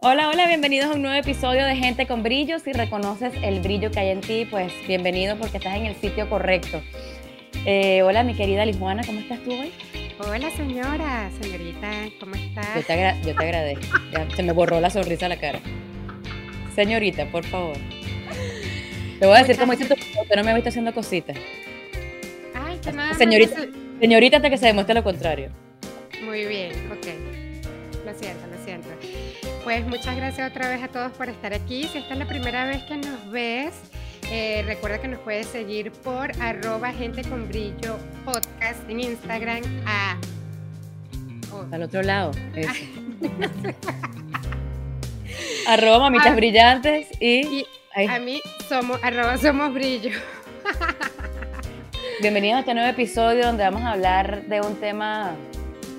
Hola, hola, bienvenidos a un nuevo episodio de Gente con Brillo. Si reconoces el brillo que hay en ti, pues bienvenido porque estás en el sitio correcto. Eh, hola, mi querida Lijuana, ¿cómo estás tú hoy? Hola, señora, señorita, ¿cómo estás? Yo te, yo te agradezco. se me borró la sonrisa a la cara. Señorita, por favor. Te voy a decir cómo dice tu usted no me ha visto haciendo cositas. Ay, qué nada. Señorita, señorita hasta que se demuestre lo contrario. Muy bien, ok. Lo siento. Pues muchas gracias otra vez a todos por estar aquí. Si esta es la primera vez que nos ves, eh, recuerda que nos puedes seguir por arroba gente con brillo podcast en Instagram a... Al otro lado. arroba mamitas brillantes y... a mí somos arroba somos brillo. Bienvenidos a este nuevo episodio donde vamos a hablar de un tema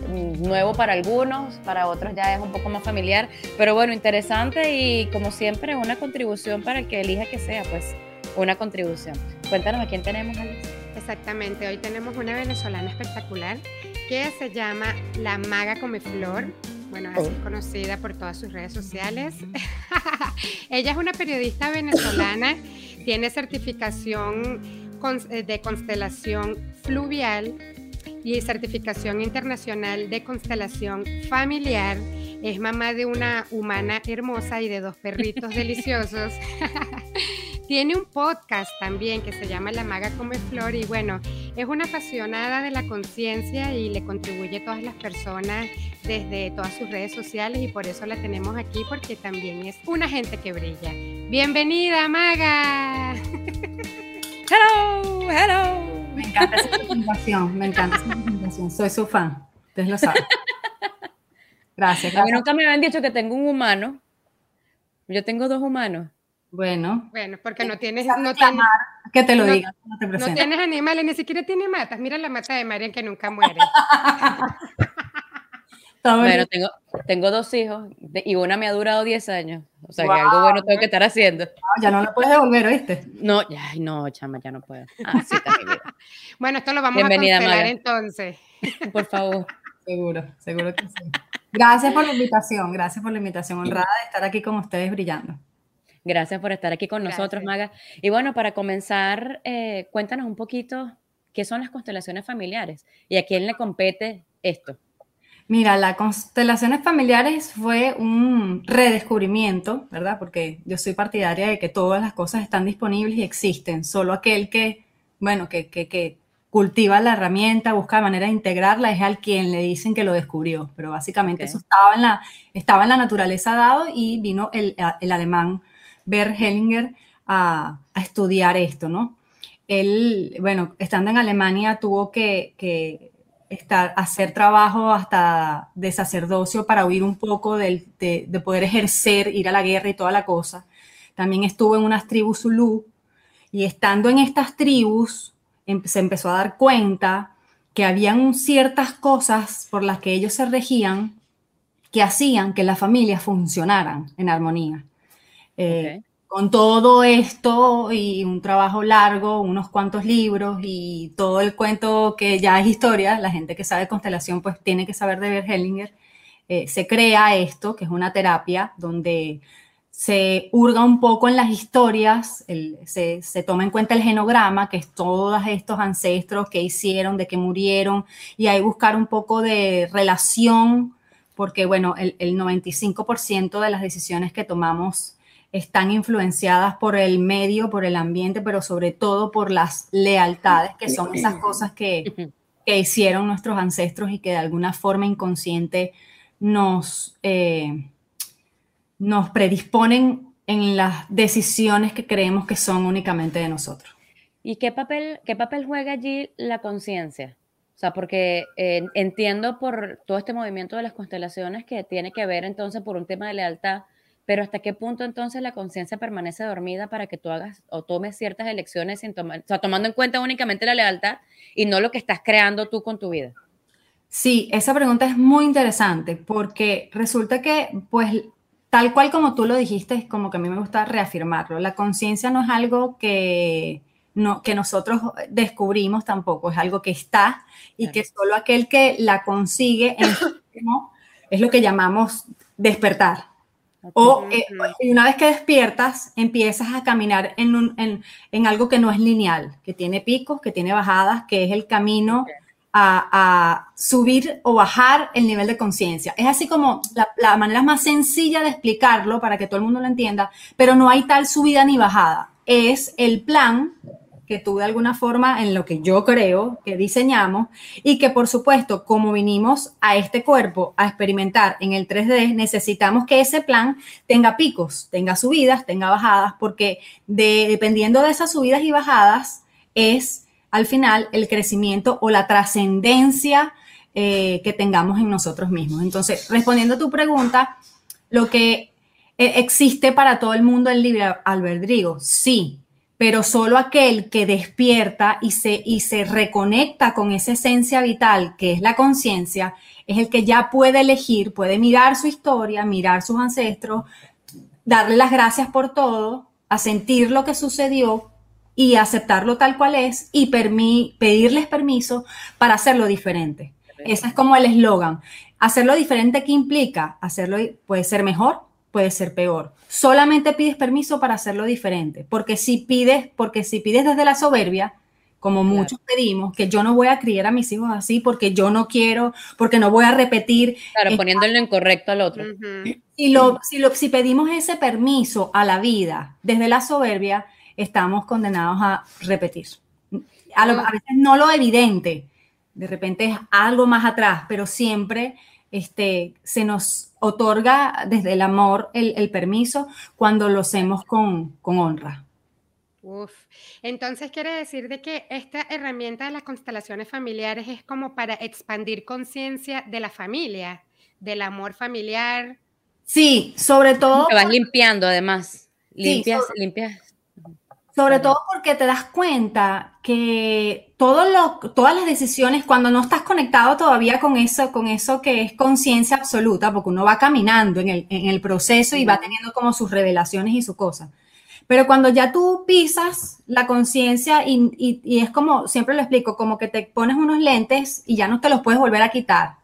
nuevo para algunos, para otros ya es un poco más familiar, pero bueno, interesante y como siempre una contribución para el que elija que sea, pues una contribución. Cuéntanos a quién tenemos, Alice. Exactamente, hoy tenemos una venezolana espectacular que se llama La Maga Flor Bueno, así es oh. conocida por todas sus redes sociales. Ella es una periodista venezolana, tiene certificación de constelación fluvial y certificación internacional de constelación familiar. Es mamá de una humana hermosa y de dos perritos deliciosos. Tiene un podcast también que se llama La Maga Come Flor y bueno, es una apasionada de la conciencia y le contribuye a todas las personas desde todas sus redes sociales y por eso la tenemos aquí porque también es una gente que brilla. Bienvenida, Maga. Hello, hello. Me encanta esa presentación, me encanta esa presentación. Soy su fan, ustedes lo saben. Gracias. A mí nunca me habían dicho que tengo un humano. Yo tengo dos humanos. Bueno. Bueno, porque no tienes... No tienes que te lo diga. No, te no tienes animales, ni siquiera tiene matas. Mira la mata de Marian que nunca muere. bueno, tengo, tengo dos hijos y una me ha durado 10 años. O sea, que algo bueno tengo que estar haciendo. ya no lo puedes devolver, ¿oíste? No, ya, no, chama, ya no puedo. Ah, sí, bueno, esto lo vamos a cancelar entonces. Por favor. Seguro, seguro que sí. Gracias por la invitación, gracias por la invitación. Honrada de estar aquí con ustedes brillando. Gracias por estar aquí con nosotros, Maga. Y bueno, para comenzar, eh, cuéntanos un poquito qué son las constelaciones familiares y a quién le compete esto. Mira, las constelaciones familiares fue un redescubrimiento, ¿verdad? Porque yo soy partidaria de que todas las cosas están disponibles y existen. Solo aquel que, bueno, que, que, cultiva la herramienta, busca la manera de integrarla, es al quien le dicen que lo descubrió. Pero básicamente eso estaba en, la, estaba en la naturaleza dado y vino el, el alemán Bert Hellinger a, a, estudiar esto, ¿no? Él, bueno, estando en Alemania tuvo que, que estar, hacer trabajo hasta de sacerdocio para huir un poco de, de, poder ejercer, ir a la guerra y toda la cosa. También estuvo en unas tribus Zulu y estando en estas tribus em, se empezó a dar cuenta que habían ciertas cosas por las que ellos se regían que hacían que las familias funcionaran en armonía. Eh, con todo esto y un trabajo largo, unos cuantos libros y todo el cuento que ya es historia, la gente que sabe constelación pues tiene que saber de Bert Hellinger, eh, se crea esto, que es una terapia donde se hurga un poco en las historias, se, se, toma en cuenta el genograma, que es todos estos ancestros que hicieron, de que murieron, y ahí buscar un poco de relación, porque bueno, el, el 95% de las decisiones que tomamos están influenciadas por el medio, por el ambiente, pero sobre todo por las lealtades, que son esas cosas que, hicieron nuestros ancestros y que de alguna forma inconsciente nos, eh, nos predisponen en las decisiones que creemos que son únicamente de nosotros. ¿Y qué papel, qué papel juega allí la conciencia? O sea, porque eh, entiendo por todo este movimiento de las constelaciones que tiene que ver entonces por un tema de lealtad, pero ¿hasta qué punto entonces la conciencia permanece dormida para que tú hagas o tomes ciertas elecciones sin tomar, o sea, tomando en cuenta únicamente la lealtad y no lo que estás creando tú con tu vida? Sí, esa pregunta es muy interesante porque resulta que, pues, tal cual como tú lo dijiste, es como que a mí me gusta reafirmarlo. La conciencia no es algo que, no, que nosotros descubrimos tampoco, es algo que está y que solo aquel que la consigue es lo que llamamos despertar. O eh, una vez que despiertas, empiezas a caminar en, en, en, algo que no es lineal, que tiene picos, que tiene bajadas, que es el camino a, subir o bajar el nivel de conciencia. Es así como la, manera más sencilla de explicarlo para que todo el mundo lo entienda, pero no hay tal subida ni bajada. Es el plan que tú de alguna forma, en lo que yo creo que diseñamos, y que por supuesto, como vinimos a este cuerpo a experimentar en el 3D, necesitamos que ese plan tenga picos, tenga subidas, tenga bajadas, porque dependiendo de esas subidas y bajadas es al final el crecimiento o la trascendencia eh, que tengamos en nosotros mismos. Entonces, respondiendo a tu pregunta, lo que eh, existe para todo el mundo el libre albedrío, sí, pero solo aquel que despierta y se, y se reconecta con esa esencia vital que es la conciencia, es el que ya puede elegir, puede mirar su historia, mirar sus ancestros, darle las gracias por todo, a sentir lo que sucedió, y aceptarlo tal cual es y pedirles permiso para hacerlo diferente. Ese es como el eslogan. Hacerlo diferente, ¿qué implica? Hacerlo puede ser mejor, puede ser peor. Solamente pides permiso para hacerlo diferente, porque si pides, porque si pides desde la soberbia, como muchos pedimos, que yo no voy a criar a mis hijos así porque yo no quiero, porque no voy a repetir. Claro, poniéndolo en incorrecto al otro. y lo, si, lo, si pedimos ese permiso a la vida desde la soberbia, estamos condenados a repetir. A, veces no lo evidente, de repente es algo más atrás, pero siempre este, se nos otorga desde el amor el, permiso cuando lo hacemos con, honra. Uf. Entonces quiere decir de que esta herramienta de las constelaciones familiares es como para expandir conciencia de la familia, del amor familiar. Sí, sobre todo. Te vas limpiando además. Limpias, limpias sobre todo porque te das cuenta que todo lo, todas las decisiones, cuando no estás conectado todavía con eso, con eso que es conciencia absoluta, porque uno va caminando en el, proceso y va teniendo como sus revelaciones y sus cosas. Pero cuando ya tú pisas la conciencia y, es como, siempre lo explico, como que te pones unos lentes y ya no te los puedes volver a quitar.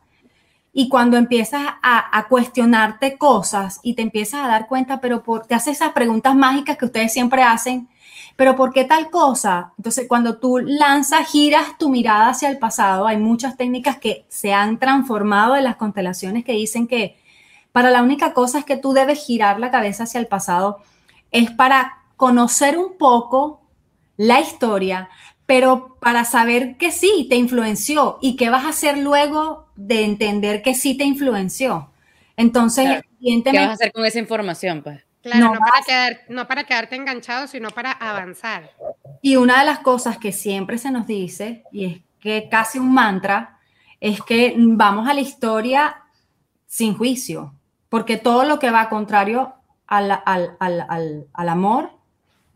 Y cuando empiezas a, a cuestionarte cosas y te empiezas a dar cuenta, pero por, te haces esas preguntas mágicas que ustedes siempre hacen, pero ¿por qué tal cosa? Entonces, cuando tú lanzas, giras tu mirada hacia el pasado, hay muchas técnicas que se han transformado en las constelaciones que dicen que para la única cosa es que tú debes girar la cabeza hacia el pasado, es para conocer un poco la historia, pero para saber que sí te influenció y qué vas a hacer luego de entender que sí te influenció. Entonces, ¿qué vas a hacer con esa información? Pues? Claro, no, para quedar, no para quedarte enganchado, sino para avanzar. Y una de las cosas que siempre se nos dice, y es que casi un mantra, es que vamos a la historia sin juicio, porque todo lo que va contrario al, al, al, al amor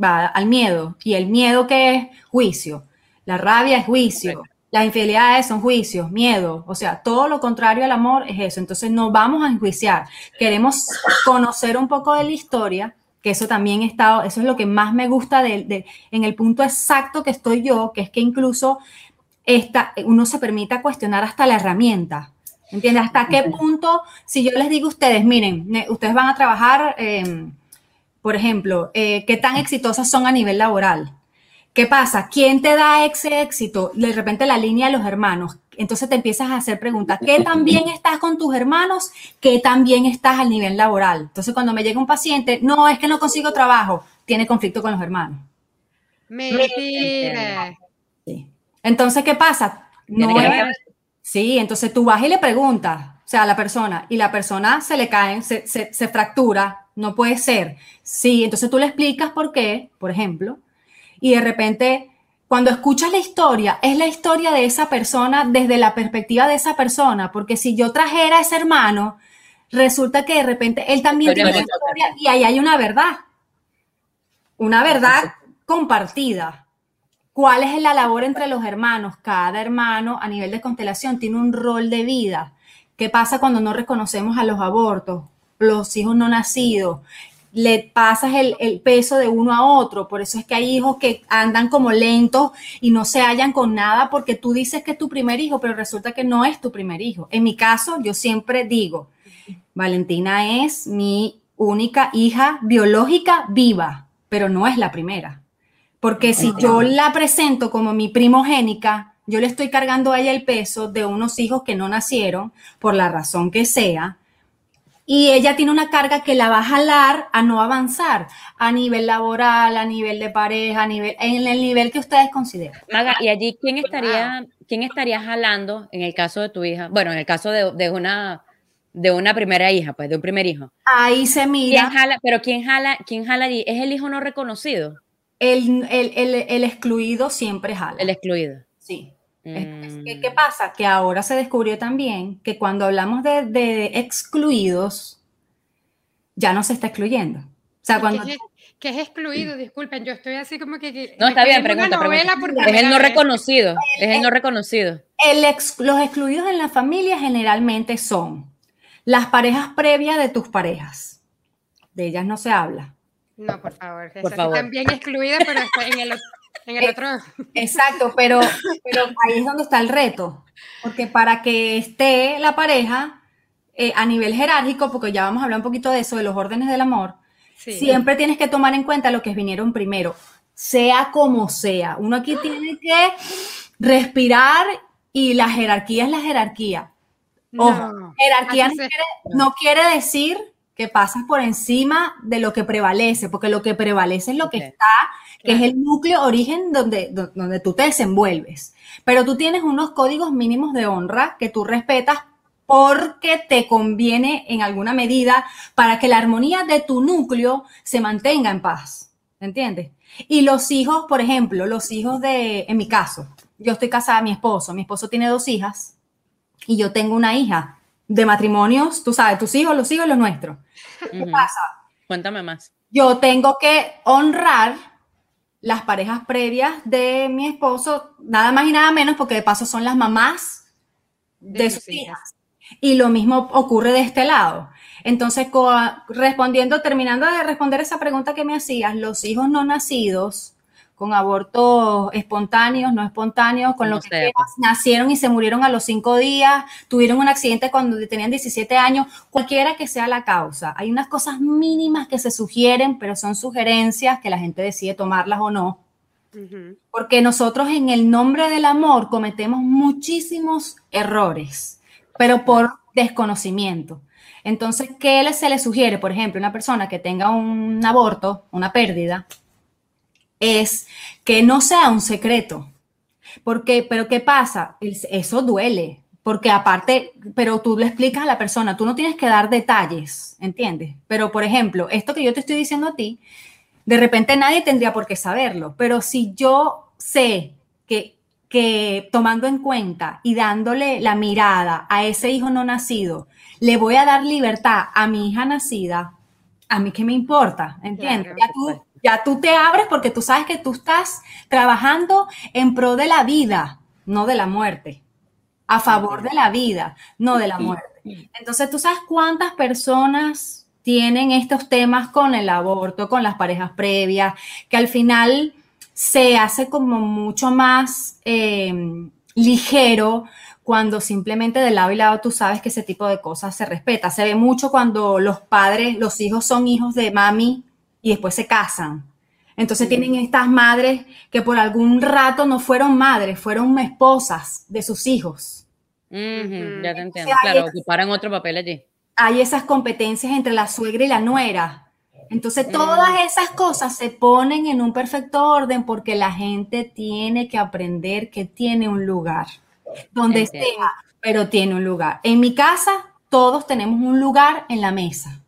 va al miedo, y el miedo que es juicio, la rabia es juicio, las infidelidades son juicios, miedo, o sea, todo lo contrario al amor es eso. Entonces no vamos a enjuiciar. Queremos conocer un poco de la historia, que eso también está, eso es lo que más me gusta de, en el punto exacto que estoy yo, que es que incluso esta, uno se permita cuestionar hasta la herramienta. ¿Entiendes? ¿Hasta qué punto, si yo les digo a ustedes, miren, ustedes van a trabajar, em, por ejemplo, eh, qué tan exitosas son a nivel laboral? ¿Qué pasa? ¿Quién te da ese éxito? De repente la línea de los hermanos. Entonces te empiezas a hacer preguntas. ¿Qué tan bien estás con tus hermanos? ¿Qué tan bien estás al nivel laboral? Entonces cuando me llega un paciente, no, es que no consigo trabajo, tiene conflicto con los hermanos. Mentira. Sí. Entonces, ¿qué pasa? No sí, entonces tú vas y le preguntas, o sea, a la persona, y la persona se le cae, se, se fractura, no puede ser. Sí, entonces tú le explicas por qué, por ejemplo, y de repente cuando escuchas la historia, es la historia de esa persona desde la perspectiva de esa persona, porque si yo trajera a ese hermano, resulta que de repente él también tiene una historia y ahí hay una verdad, una verdad compartida. ¿Cuál es la labor entre los hermanos? Cada hermano a nivel de constelación tiene un rol de vida. ¿Qué pasa cuando no reconocemos a los abortos, los hijos no nacidos? Le pasas el, el, peso de uno a otro. Por eso es que hay hijos que andan como lentos y no se hallan con nada porque tú dices que es tu primer hijo, pero resulta que no es tu primer hijo. En mi caso, yo siempre digo, Valentina es mi única hija biológica viva, pero no es la primera. Porque si yo la presento como mi primogénica, yo le estoy cargando a ella el peso de unos hijos que no nacieron, por la razón que sea, y ella tiene una carga que la va a jalar a no avanzar a nivel laboral, a nivel de pareja, a nivel, en el nivel que ustedes consideren. Maga, ¿y allí quién estaría, quién estaría jalando en el caso de tu hija? Bueno, en el caso de, de una de una primera hija, pues de un primer hijo. Ahí se mira. ¿Quién jala, pero quién jala, quién jala allí? ¿Es el hijo no reconocido? El, el, el, el excluido siempre jala. El excluido. Sí. Mm. ¿Qué, ¿Qué, pasa? Que ahora se descubrió también que cuando hablamos de, de excluidos, ya no se está excluyendo. O sea, cuando... ¿Qué, ¿Qué es excluido? Disculpen, yo estoy así como que... no, está bien, pregunta, pregunta. Es el no reconocido, es el no reconocido. El ex, los excluidos en la familia generalmente son las parejas previas de tus parejas. De ellas no se habla. No, por favor. Por favor. También excluida, pero en el, en el otro. Exacto, pero, pero ahí es donde está el reto. Porque para que esté la pareja eh, a nivel jerárquico, porque ya vamos a hablar un poquito de eso, de los órdenes del amor, sí. siempre tienes que tomar en cuenta lo que vinieron primero, sea como sea. Uno aquí tiene que respirar y la jerarquía es la jerarquía. Ojo, no, jerarquía no quiere, no quiere, decir que pasas por encima de lo que prevalece, porque lo que prevalece es lo que está, que claro. es el núcleo origen donde, donde tú te desenvuelves. Pero tú tienes unos códigos mínimos de honra que tú respetas porque te conviene en alguna medida para que la armonía de tu núcleo se mantenga en paz. ¿Entiendes? Y los hijos, por ejemplo, los hijos de, en mi caso, yo estoy casada, mi esposo, mi esposo tiene dos hijas, y yo tengo una hija de matrimonios, tú sabes, tus hijos, los hijos, los nuestros. ¿Qué uh -huh. pasa? Cuéntame más. Yo tengo que honrar las parejas previas de mi esposo, nada más y nada menos, porque de paso son las mamás de, de sus hijas. hijas. Y lo mismo ocurre de este lado. Entonces, respondiendo, terminando de responder esa pregunta que me hacías, los hijos no nacidos con abortos espontáneos, no espontáneos, con lo que quieras, nacieron y se murieron a los cinco días, tuvieron un accidente cuando tenían 17 años, cualquiera que sea la causa. Hay unas cosas mínimas que se sugieren, pero son sugerencias que la gente decide tomarlas o no. Uh -huh. Porque nosotros en el nombre del amor cometemos muchísimos errores, pero por desconocimiento. Entonces, ¿qué se le sugiere? Por ejemplo, una persona que tenga un aborto, una pérdida, es que no sea un secreto. Porque, pero ¿qué pasa? Eso duele, porque aparte, pero tú le explicas a la persona, tú no tienes que dar detalles, ¿entiendes? Pero, por ejemplo, esto que yo te estoy diciendo a ti, de repente nadie tendría por qué saberlo, pero si yo sé que, que tomando en cuenta y dándole la mirada a ese hijo no nacido, le voy a dar libertad a mi hija nacida, a mí qué me importa, ¿entiendes? Claro, ya tú ya tú te abres porque tú sabes que tú estás trabajando en pro de la vida, no de la muerte. A favor de la vida, no de la muerte. Entonces, tú sabes cuántas personas tienen estos temas con el aborto, con las parejas previas, que al final se hace como mucho más eh, ligero cuando simplemente de lado y lado tú sabes que ese tipo de cosas se respeta. Se ve mucho cuando los padres, los hijos son hijos de mami y después se casan. Entonces sí. tienen estas madres que por algún rato no fueron madres, fueron esposas de sus hijos. Uh -huh, ya te entiendo, claro, esas, ocuparon otro papel allí. Hay esas competencias entre la suegra y la nuera. Entonces todas mm. esas cosas se ponen en un perfecto orden porque la gente tiene que aprender que tiene un lugar, donde esté, pero tiene un lugar. En mi casa todos tenemos un lugar en la mesa.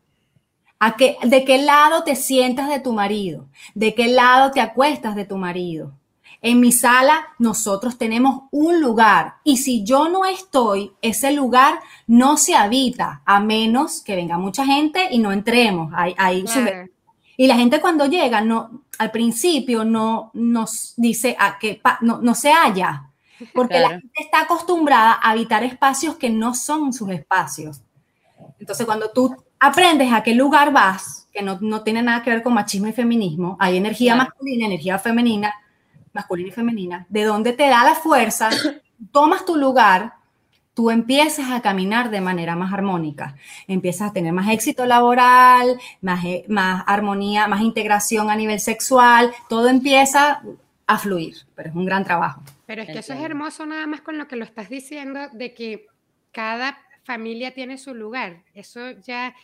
¿A qué, ¿De qué lado te sientas de tu marido? ¿De qué lado te acuestas de tu marido? En mi sala nosotros tenemos un lugar y si yo no estoy, ese lugar no se habita a menos que venga mucha gente y no entremos. Ahí, Y la gente cuando llega, no, al principio no nos dice a que no, no se halla, porque la gente está acostumbrada a habitar espacios que no son sus espacios. Entonces, cuando tú aprendes a qué lugar vas, que no, no tiene nada que ver con machismo y feminismo, hay energía masculina, energía femenina, masculina y femenina, de donde te da la fuerza, tomas tu lugar, tú empiezas a caminar de manera más armónica, empiezas a tener más éxito laboral, más, eh, más armonía, más integración a nivel sexual, todo empieza a fluir, pero es un gran trabajo. Pero es que eso es hermoso nada más con lo que lo estás diciendo, de que cada familia tiene su lugar. Eso ya,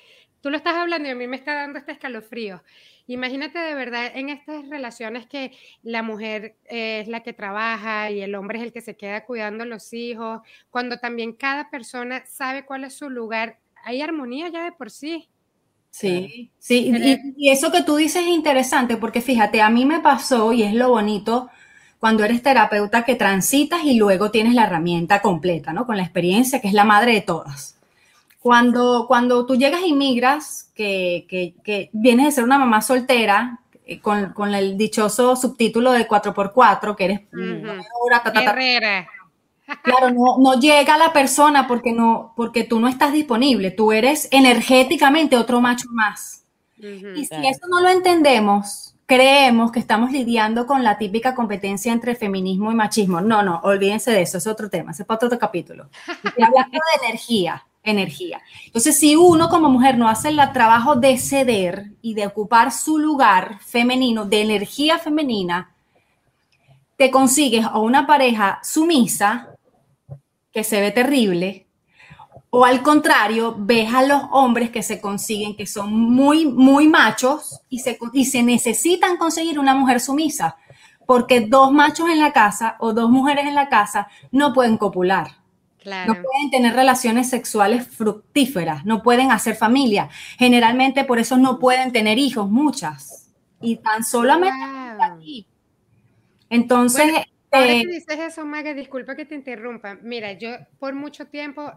tú lo estás hablando y a mí me está dando este escalofrío. Imagínate de verdad en estas relaciones que la mujer es la que trabaja y el hombre es el que se queda cuidando a los hijos, cuando también cada persona sabe cuál es su lugar, hay armonía ya de por sí. Sí, sí, y, eso que tú dices es interesante porque fíjate, a mí me pasó y es lo bonito cuando eres terapeuta que transitas y luego tienes la herramienta completa, ¿no? Con la experiencia que es la madre de todas. Cuando, cuando tú llegas y migras, que, que, vienes de ser una mamá soltera, eh, con, con, el dichoso subtítulo de 4x4, que eres Claro, no, no, llega la persona porque, no, porque tú no estás disponible, tú eres energéticamente otro macho más. y si eso no lo entendemos, creemos que estamos lidiando con la típica competencia entre feminismo y machismo. No, no, olvídense de eso, es otro tema, es para otro capítulo. Hablando de energía, energía. Entonces, si uno como mujer no hace el trabajo de ceder y de ocupar su lugar femenino, de energía femenina, te consigues a una pareja sumisa que se ve terrible, o al contrario, ves a los hombres que se consiguen, que son muy, muy machos y se, y se necesitan conseguir una mujer sumisa, porque dos machos en la casa o dos mujeres en la casa no pueden copular. No pueden tener relaciones sexuales fructíferas, no pueden hacer familia. Generalmente por eso no pueden tener hijos, muchas. Y tan solamente aquí. Entonces, Ahora que dices eso, Maga, disculpa que te interrumpa. Mira, yo por mucho tiempo,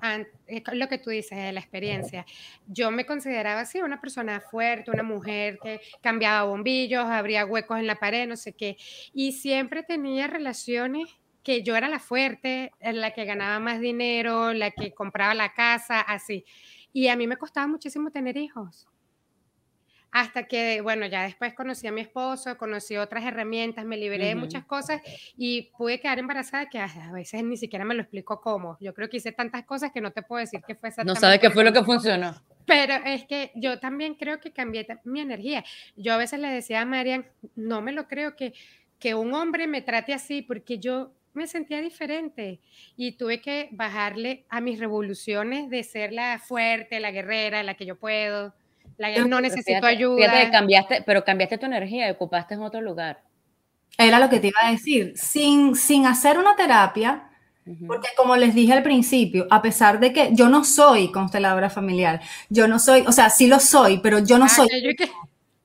lo que tú dices de la experiencia, yo me consideraba así, una persona fuerte, una mujer que cambiaba bombillos, abría huecos en la pared, no sé qué, y siempre tenía relaciones que yo era la fuerte, la que ganaba más dinero, la que compraba la casa, así. Y a mí me costaba muchísimo tener hijos hasta que, bueno, ya después conocí a mi esposo, conocí otras herramientas, me liberé de muchas cosas y pude quedar embarazada que a veces ni siquiera me lo explico cómo. Yo creo que hice tantas cosas que no te puedo decir que fue exactamente. No sabes qué fue lo que funcionó. Pero es que yo también creo que cambié mi energía. Yo a veces le decía a Marian, no me lo creo que, que un hombre me trate así porque yo me sentía diferente y tuve que bajarle a mis revoluciones de ser la fuerte, la guerrera, la que yo puedo no necesito ayuda. cambiaste, pero cambiaste tu energía y ocupaste en otro lugar. Era lo que te iba a decir. Sin, sin hacer una terapia, porque como les dije al principio, a pesar de que yo no soy consteladora familiar, yo no soy, o sea, sí lo soy, pero yo no ah, soy.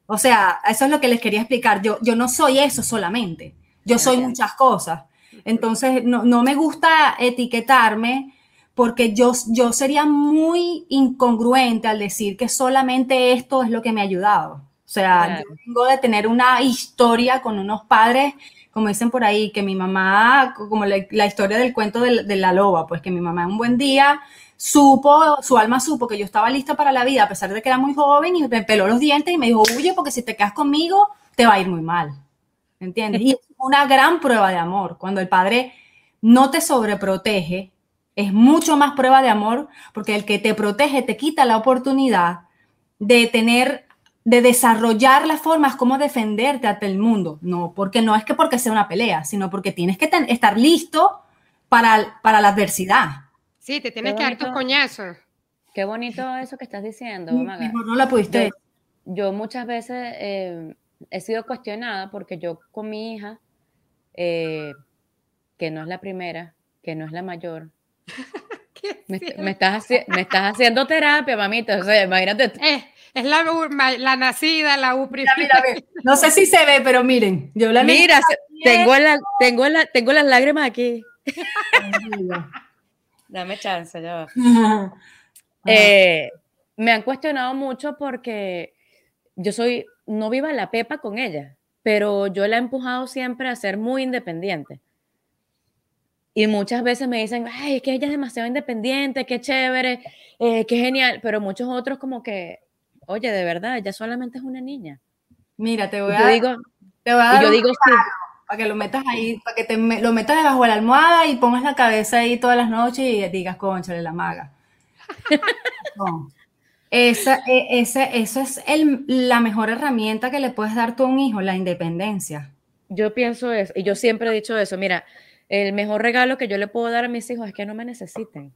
O sea, eso es lo que les quería explicar. Yo, yo no soy eso solamente. Yo soy muchas cosas. Entonces, no, no me gusta etiquetarme porque yo, yo sería muy incongruente al decir que solamente esto es lo que me ha ayudado. O sea, yo vengo de tener una historia con unos padres, como dicen por ahí, que mi mamá, como la, historia del cuento de, la loba, pues que mi mamá un buen día supo, su alma supo que yo estaba lista para la vida, a pesar de que era muy joven, y me peló los dientes y me dijo, huye, porque si te quedas conmigo, te va a ir muy mal. ¿Entiendes? Y es una gran prueba de amor, cuando el padre no te sobreprotege, es mucho más prueba de amor porque el que te protege te quita la oportunidad de tener, de desarrollar las formas como defenderte ante el mundo. No, porque no es que porque sea una pelea, sino porque tienes que estar listo para, para la adversidad. Sí, te tienes que dar tus coñazos. Qué bonito eso que estás diciendo, Maga. No la pudiste. Yo, muchas veces eh, he sido cuestionada porque yo con mi hija, eh, que no es la primera, que no es la mayor, me, estás, me, estás, haciendo terapia, mamita. O sea, imagínate. Eh, es la, la, nacida, la U No sé si se ve, pero miren, yo la Mira, tengo, la, tengo, la, tengo las lágrimas aquí. Dame chance, ya va. Eh, me han cuestionado mucho porque yo soy, no viva la pepa con ella, pero yo la he empujado siempre a ser muy independiente. Y muchas veces me dicen, ay, es que ella es demasiado independiente, qué chévere, eh, qué genial, pero muchos otros como que, oye, de verdad, ella solamente es una niña. Mira, te voy a, digo, te voy a dar yo digo, sí. para que lo metas ahí, para que te lo metas debajo de la almohada y pongas la cabeza ahí todas las noches y digas, conchale, la maga. no. Esa, esa, eso es el, la mejor herramienta que le puedes dar tú a un hijo, la independencia. Yo pienso eso, y yo siempre he dicho eso, mira, el mejor regalo que yo le puedo dar a mis hijos es que no me necesiten.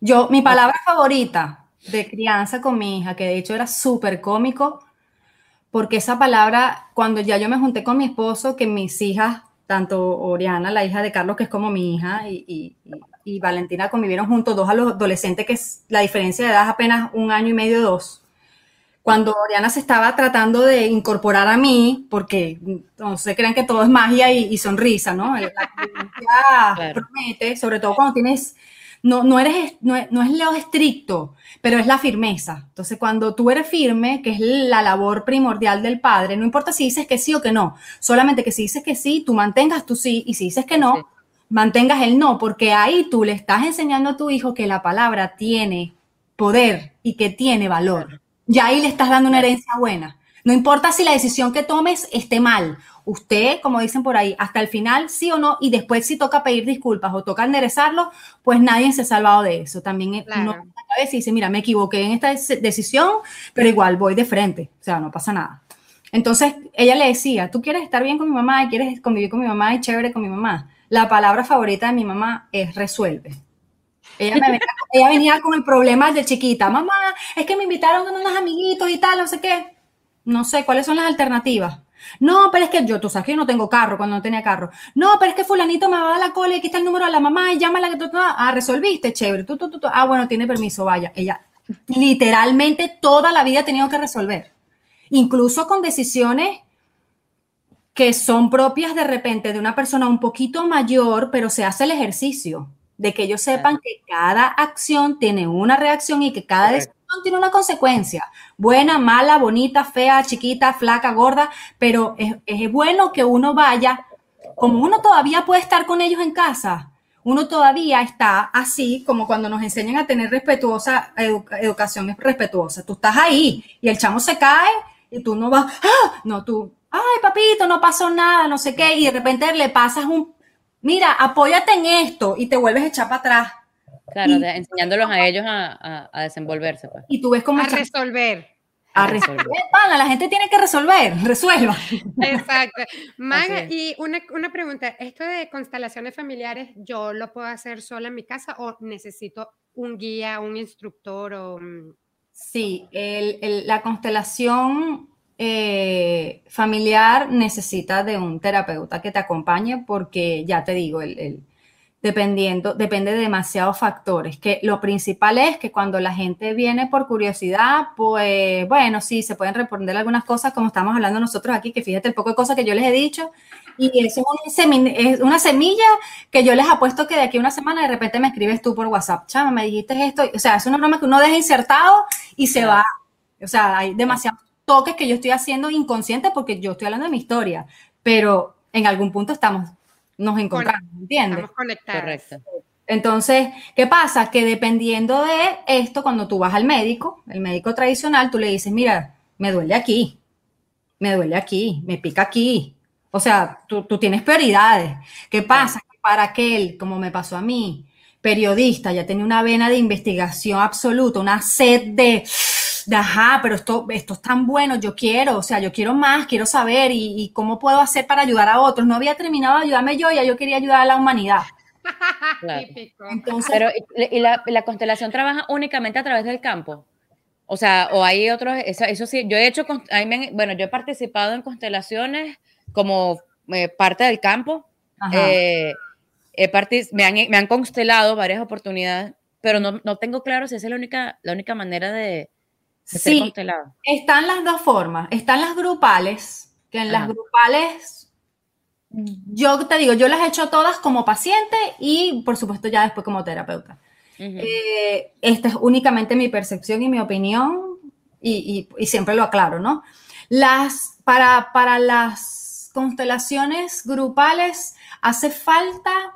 Yo, mi palabra favorita de crianza con mi hija, que de hecho era súper cómico, porque esa palabra, cuando ya yo me junté con mi esposo, que mis hijas, tanto Oriana, la hija de Carlos, que es como mi hija, y, y, Valentina convivieron juntos, dos a los adolescentes, que es, la diferencia de edad es apenas un año y medio, dos. Cuando Oriana se estaba tratando de incorporar a mí, porque no se crean que todo es magia y, sonrisa, ¿no? La promete, sobre todo cuando tienes no, no, eres, no, es lo estricto, pero es la firmeza. Entonces, cuando tú eres firme, que es la labor primordial del padre, no importa si dices que sí o que no, solamente que si dices que sí, tú mantengas tu sí, y si dices que no, mantengas el no, porque ahí tú le estás enseñando a tu hijo que la palabra tiene poder y que tiene valor. Y ahí le estás dando una herencia buena. No importa si la decisión que tomes esté mal usted, como dicen por ahí, hasta el final, sí o no, y después si toca pedir disculpas o toca enderezarlo, pues nadie se ha salvado de eso. También uno a veces dice, mira, me equivoqué en esta decisión, pero igual voy de frente, o sea, no pasa nada. Entonces, ella le decía, tú quieres estar bien con mi mamá y quieres convivir con mi mamá y chévere con mi mamá. La palabra favorita de mi mamá es resuelve. Ella, venía, con el problema de chiquita, mamá, es que me invitaron a unos amiguitos y tal, no sé qué. No sé, ¿cuáles son las alternativas? No, pero es que yo, tú sabes que yo no tengo carro cuando no tenía carro. No, pero es que fulanito me va a dar la cola y aquí está el número de la mamá y llámala que tú, ah, resolviste, chévere. Tú, tú, tú, ah, bueno, tiene permiso, vaya. Ella literalmente toda la vida ha tenido que resolver. Incluso con decisiones que son propias de repente de una persona un poquito mayor, pero se hace el ejercicio de que ellos sepan que cada acción tiene una reacción y que cada tiene una consecuencia, buena, mala, bonita, fea, chiquita, flaca, gorda, pero es, es bueno que uno vaya, como uno todavía puede estar con ellos en casa, uno todavía está así como cuando nos enseñan a tener respetuosa educación respetuosa. Tú estás ahí y el chamo se cae y tú no vas, ¡Ah! no, tú, ay papito, no pasó nada, no sé qué, y de repente le pasas un, mira, apóyate en esto y te vuelves a echar para atrás. Claro, enseñándolos a ellos a, desenvolverse. Pues. Y tú ves cómo... A resolver. A resolver. la gente tiene que resolver, resuelva. Exacto. Maga, y una, una, pregunta, ¿esto de constelaciones familiares yo lo puedo hacer sola en mi casa o necesito un guía, un instructor o... Sí, el, la constelación eh, familiar necesita de un terapeuta que te acompañe porque ya te digo, el dependiendo, depende de demasiados factores, que lo principal es que cuando la gente viene por curiosidad, pues bueno, sí, se pueden responder algunas cosas como estamos hablando nosotros aquí, que fíjate el poco de cosas que yo les he dicho, y eso es, una semilla que yo les apuesto que de aquí a una semana de repente me escribes tú por WhatsApp, chama, me dijiste esto, o sea, es una broma que uno deja insertado y se va, o sea, hay demasiados toques que yo estoy haciendo inconsciente porque yo estoy hablando de mi historia, pero en algún punto estamos nos encontramos, ¿entiendes? Estamos conectados. Correcto. Entonces, ¿qué pasa? Que dependiendo de esto, cuando tú vas al médico, el médico tradicional, tú le dices, mira, me duele aquí, me duele aquí, me pica aquí. O sea, tú, tienes prioridades. ¿Qué pasa? Para aquel, como me pasó a mí, periodista, ya tenía una vena de investigación absoluta, una sed de ajá, pero esto, esto es tan bueno, yo quiero, o sea, yo quiero más, quiero saber y, cómo puedo hacer para ayudar a otros. No había terminado de ayudarme yo, ya yo quería ayudar a la humanidad. Entonces, pero ¿y la, la, constelación trabaja únicamente a través del campo? O sea, o hay otros, eso, sí, yo he hecho, bueno, yo he participado en constelaciones como eh, parte del campo. Eh, he me, han, me han constelado varias oportunidades, pero no, no tengo claro si esa es la única, la única manera de, Sí, están las dos formas. Están las grupales, que en las grupales yo te digo, yo las he hecho todas como paciente y por supuesto ya después como terapeuta. Eh, esta es únicamente mi percepción y mi opinión y, siempre lo aclaro, ¿no? Las, para, para las constelaciones grupales hace falta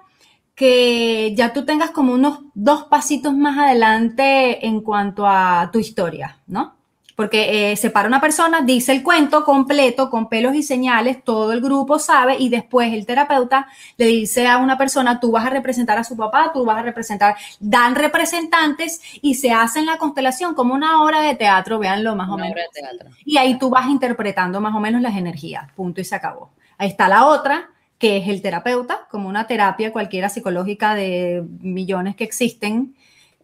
que ya tú tengas como unos dos pasitos más adelante en cuanto a tu historia, ¿no? Porque eh, se para una persona, dice el cuento completo con pelos y señales, todo el grupo sabe y después el terapeuta le dice a una persona, tú vas a representar a su papá, tú vas a representar, dan representantes y se hacen la constelación como una obra de teatro, véanlo más o menos. Y ahí tú vas interpretando más o menos las energías, punto y se acabó. Ahí está la otra, que es el terapeuta, como una terapia cualquiera psicológica de millones que existen,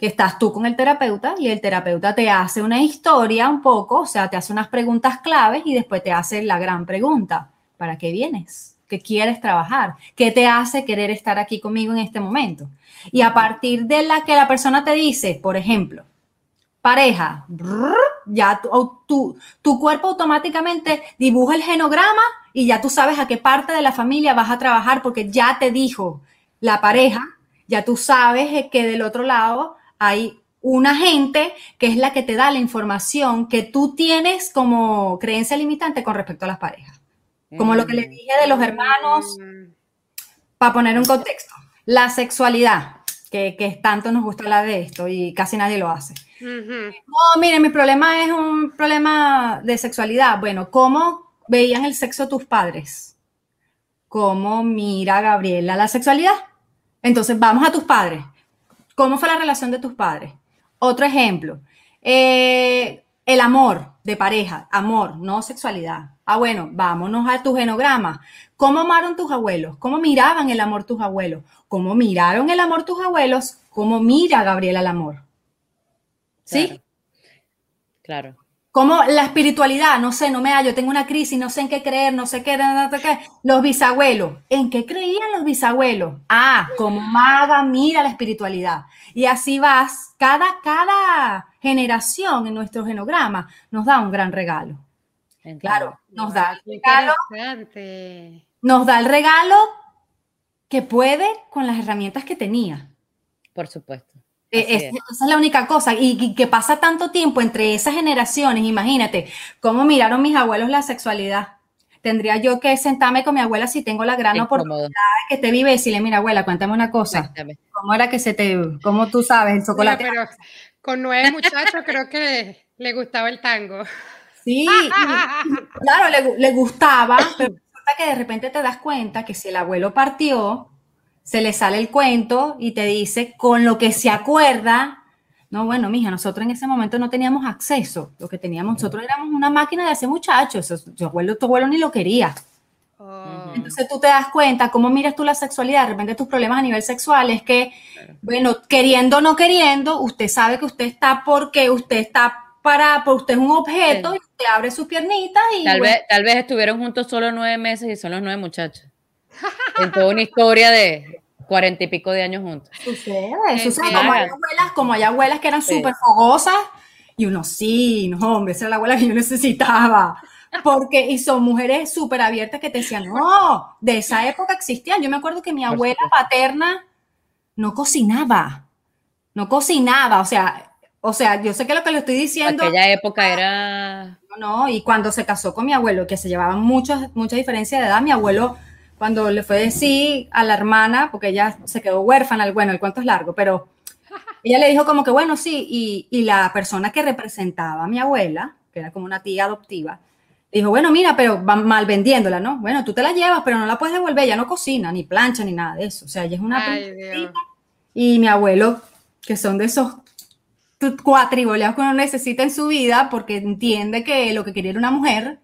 que estás tú con el terapeuta y el terapeuta te hace una historia un poco, o sea, te hace unas preguntas claves y después te hace la gran pregunta, ¿para qué vienes? ¿Qué quieres trabajar? ¿Qué te hace querer estar aquí conmigo en este momento? Y a partir de la que la persona te dice, por ejemplo, pareja, ya tu, tu, cuerpo automáticamente dibuja el genograma y ya tú sabes a qué parte de la familia vas a trabajar porque ya te dijo la pareja, ya tú sabes que del otro lado hay una gente que es la que te da la información que tú tienes como creencia limitante con respecto a las parejas. Como lo que les dije de los hermanos, para poner un contexto. La sexualidad, que, tanto nos gusta hablar de esto y casi nadie lo hace. No, miren, mi problema es un problema de sexualidad. Bueno, ¿cómo veían el sexo tus padres? ¿Cómo mira Gabriela la sexualidad? Entonces, vamos a tus padres. ¿Cómo fue la relación de tus padres? Otro ejemplo, eh, el amor de pareja, amor, no sexualidad. Ah, bueno, vámonos a tu genograma. ¿Cómo amaron tus abuelos? ¿Cómo miraban el amor tus abuelos? ¿Cómo miraron el amor tus abuelos? ¿Cómo mira Gabriela el amor? ¿Sí? Claro. Como la espiritualidad, no sé, no me da, yo tengo una crisis, no sé en qué creer, no sé qué, qué. Los bisabuelos, ¿en qué creían los bisabuelos? Ah, como maga mira la espiritualidad. Y así vas, cada, cada generación en nuestro genograma nos da un gran regalo. Claro, nos da el regalo. Nos da el regalo que puede con las herramientas que tenía. Por supuesto. Eh, esa es la única cosa. Y, que pasa tanto tiempo entre esas generaciones, imagínate, cómo miraron mis abuelos la sexualidad. Tendría yo que sentarme con mi abuela si tengo la gran oportunidad que te vive y decirle, mira, abuela, cuéntame una cosa. ¿Cómo era que se te, cómo tú sabes, el chocolate? pero con nueve muchachos creo que le, gustaba el tango. Sí, claro, le, le gustaba, pero resulta que de repente te das cuenta que si el abuelo partió, se le sale el cuento y te dice con lo que se acuerda. No, bueno, mija, nosotros en ese momento no teníamos acceso. Lo que teníamos nosotros éramos una máquina de hacer muchachos. Tu abuelo, tu abuelo ni lo quería. Oh. Entonces tú te das cuenta cómo miras tú la sexualidad, de repente tus problemas a nivel sexual es que, bueno, queriendo o no queriendo, usted sabe que usted está porque usted está para, porque usted es un objeto y usted abre sus piernitas y... Tal, vez, tal vez estuvieron juntos solo nueve meses y son los nueve muchachos en toda una historia de cuarenta y pico de años juntos. Sucede, sucede. Como hay abuelas, como hay abuelas que eran súper fogosas y uno sí, no, hombre, esa era la abuela que yo necesitaba. Porque, y son mujeres súper abiertas que te decían, no, de esa época existían. Yo me acuerdo que mi abuela paterna no cocinaba, no cocinaba, o sea, o sea, yo sé que lo que le estoy diciendo. Aquella época era. No, y cuando se casó con mi abuelo, que se llevaban muchas, mucha diferencia de edad, mi abuelo cuando le fue a decir a la hermana, porque ella se quedó huérfana, bueno, el cuento es largo, pero ella le dijo como que, bueno, sí, y, y la persona que representaba a mi abuela, que era como una tía adoptiva, dijo, bueno, mira, pero va mal vendiéndola, ¿no? Bueno, tú te la llevas, pero no la puedes devolver, ella no cocina, ni plancha, ni nada de eso. O sea, ella es una Y mi abuelo, que son de esos cuatriboleados que uno necesita en su vida, porque entiende que lo que quería era una mujer,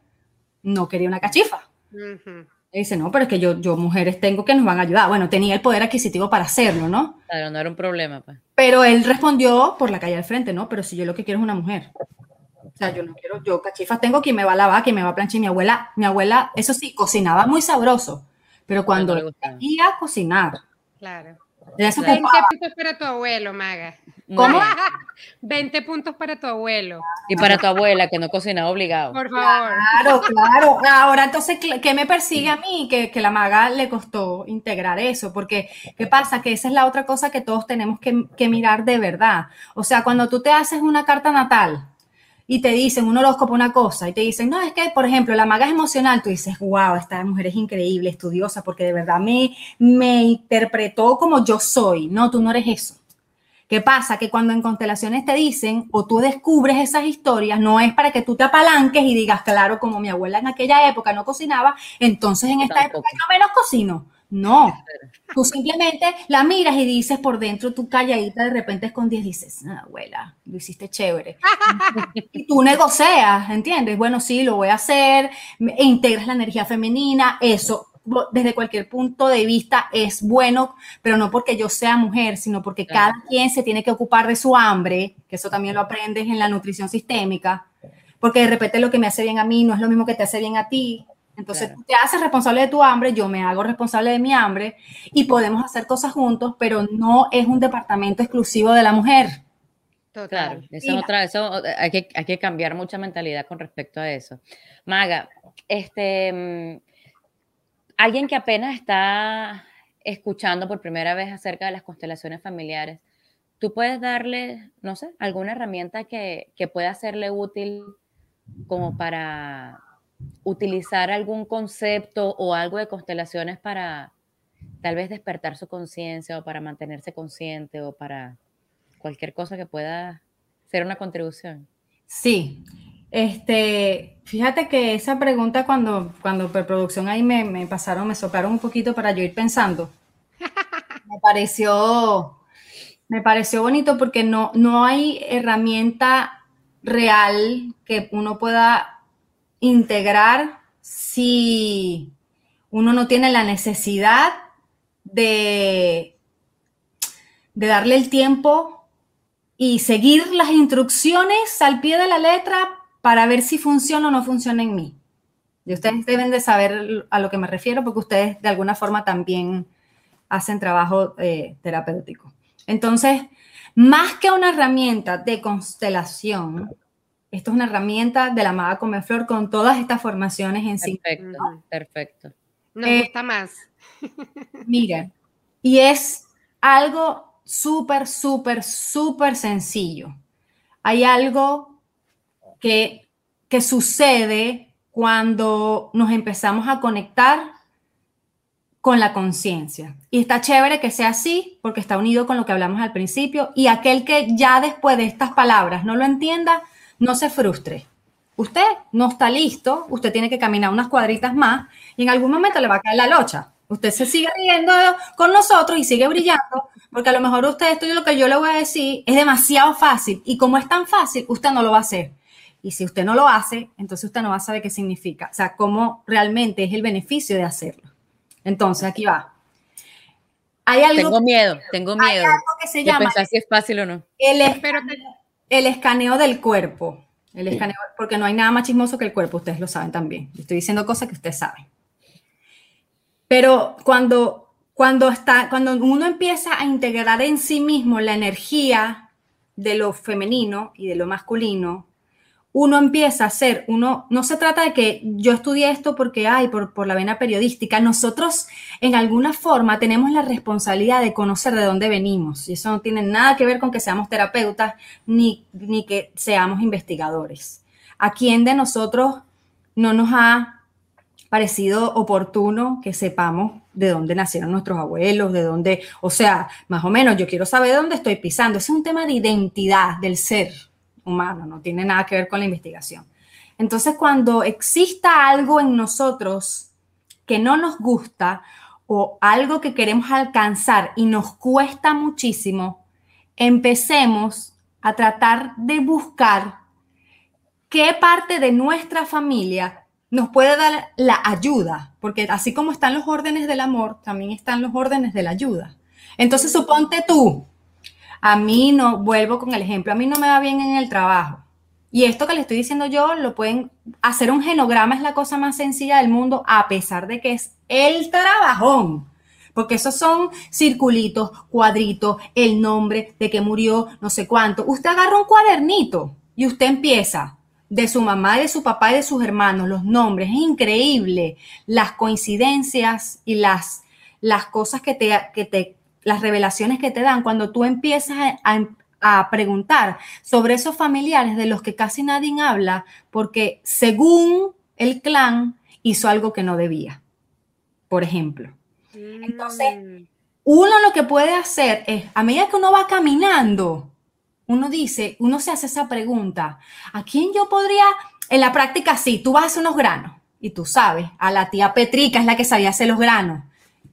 no quería una cachifa dice, no, pero es que yo, yo mujeres tengo que nos van a ayudar. Bueno, tenía el poder adquisitivo para hacerlo, ¿no? Claro, no era un problema. Pues. Pero él respondió por la calle al frente, ¿no? Pero si yo lo que quiero es una mujer. O sea, yo no quiero, yo cachifas tengo quien me va a lavar, quien me va a planchar. Mi abuela, mi abuela, eso sí, cocinaba muy sabroso, pero cuando iba a cocinar. Claro. ¿En qué punto espera tu abuelo, Maga? ¿Cómo? 20 puntos para tu abuelo. Y para tu abuela, que no cocinaba obligado. Por favor. Claro, claro. Ahora, entonces, ¿qué qué me persigue a mí? Que, que la maga le costó integrar eso, porque ¿qué pasa? Que esa es la otra cosa que todos tenemos que, que mirar de verdad. O sea, cuando tú te haces una carta natal y te dicen un horóscopo, una cosa, y te dicen, no, es que, por ejemplo, la maga es emocional, tú dices, wow, esta mujer es increíble, estudiosa, porque de verdad me, me interpretó como yo soy. No, tú no eres eso. ¿Qué pasa? Que cuando en constelaciones te dicen o tú descubres esas historias, no es para que tú te apalanques y digas, claro, como mi abuela en aquella época no cocinaba, entonces en esta Tampoco. época yo menos cocino. No, tú simplemente la miras y dices por dentro, tú calladita de repente escondidas, dices, "Ah, abuela, lo hiciste chévere. y tú negocias, ¿entiendes? Bueno, sí, lo voy a hacer, integras la energía femenina, eso desde cualquier punto de vista es bueno, pero no porque yo sea mujer, sino porque Claro. cada quien se tiene que ocupar de su hambre, que eso también lo aprendes en la nutrición sistémica, porque de repente lo que me hace bien a mí no es lo mismo que te hace bien a ti. Entonces Claro. tú te haces responsable de tu hambre, yo me hago responsable de mi hambre y podemos hacer cosas juntos, pero no es un departamento exclusivo de la mujer. Total. Claro, esa es Mira. otra, eso hay que, hay que cambiar mucha mentalidad con respecto a eso. Maga, este, mm, alguien que apenas está escuchando por primera vez acerca de las constelaciones familiares, ¿tú puedes darle, no sé, alguna herramienta que, que pueda serle útil como para utilizar algún concepto o algo de constelaciones para tal vez despertar su conciencia o para mantenerse consciente o para cualquier cosa que pueda ser una contribución. Sí, este, fíjate que esa pregunta cuando, cuando preproducción ahí me, me pasaron, me soplaron un poquito para yo ir pensando. Me pareció, me pareció bonito porque no, no hay herramienta real que uno pueda integrar si uno no tiene la necesidad de, de darle el tiempo y seguir las instrucciones al pie de la letra para ver si funciona o no funciona en mí. Y ustedes deben de saber a lo que me refiero porque ustedes de alguna forma también hacen trabajo eh, terapéutico. Entonces, más que una herramienta de constelación, esto es una herramienta de la Maga Comeflor con todas estas formaciones en sí. Perfecto, Ujú. perfecto. Nos Eh, gusta más. Miren, y es algo súper, súper, súper sencillo. Hay algo que, que sucede cuando nos empezamos a conectar con la conciencia. Y está chévere que sea así porque está unido con lo que hablamos al principio y aquel que ya después de estas palabras no lo entienda, no se frustre. Usted no está listo, usted tiene que caminar unas cuadritas más y en algún momento le va a caer la locha. Usted se sigue riendo con nosotros y sigue brillando porque a lo mejor usted, esto es lo que yo le voy a decir, es demasiado fácil y como es tan fácil, usted no lo va a hacer. Y si usted no lo hace, entonces usted no va a saber qué significa, o sea, cómo realmente es el beneficio de hacerlo. Entonces, aquí va. Hay algo, Tengo miedo, tengo hay miedo algo que se llama pensar si es fácil o no. el, es- Pero te- el escaneo del cuerpo. El escaneo, porque no hay nada más chismoso que el cuerpo, ustedes lo saben también. Yo Estoy diciendo cosas que ustedes saben. Pero cuando, cuando, está, cuando uno empieza a integrar en sí mismo la energía de lo femenino y de lo masculino, uno empieza a ser, uno, no se trata de que yo estudié esto porque, ay, por, por la vena periodística, nosotros en alguna forma tenemos la responsabilidad de conocer de dónde venimos y eso no tiene nada que ver con que seamos terapeutas ni, ni que seamos investigadores. ¿A quién de nosotros no nos ha parecido oportuno que sepamos de dónde nacieron nuestros abuelos, de dónde, o sea, más o menos yo quiero saber dónde estoy pisando. Es un tema de identidad del ser humano, no tiene nada que ver con la investigación. Entonces, cuando exista algo en nosotros que no nos gusta o algo que queremos alcanzar y nos cuesta muchísimo, empecemos a tratar de buscar qué parte de nuestra familia nos puede dar la ayuda, porque así como están los órdenes del amor, también están los órdenes de la ayuda. Entonces, suponte tú, a mí no, vuelvo con el ejemplo, a mí no me va bien en el trabajo. Y esto que le estoy diciendo yo, lo pueden hacer un genograma, es la cosa más sencilla del mundo, a pesar de que es el trabajón. porque esos son circulitos, cuadritos, el nombre de que murió, no sé cuánto. Usted agarra un cuadernito y usted empieza de su mamá, de su papá y de sus hermanos, los nombres. Es increíble las coincidencias y las, las cosas que te, que te, las revelaciones que te dan cuando tú empiezas a, a preguntar sobre esos familiares de los que casi nadie habla, porque según el clan hizo algo que no debía, por ejemplo. Entonces, mm. uno lo que puede hacer es, a medida que uno va caminando, uno dice, uno se hace esa pregunta, ¿a quién yo podría, en la práctica sí, tú vas a hacer unos granos y tú sabes, a la tía Petrica es la que sabía hacer los granos.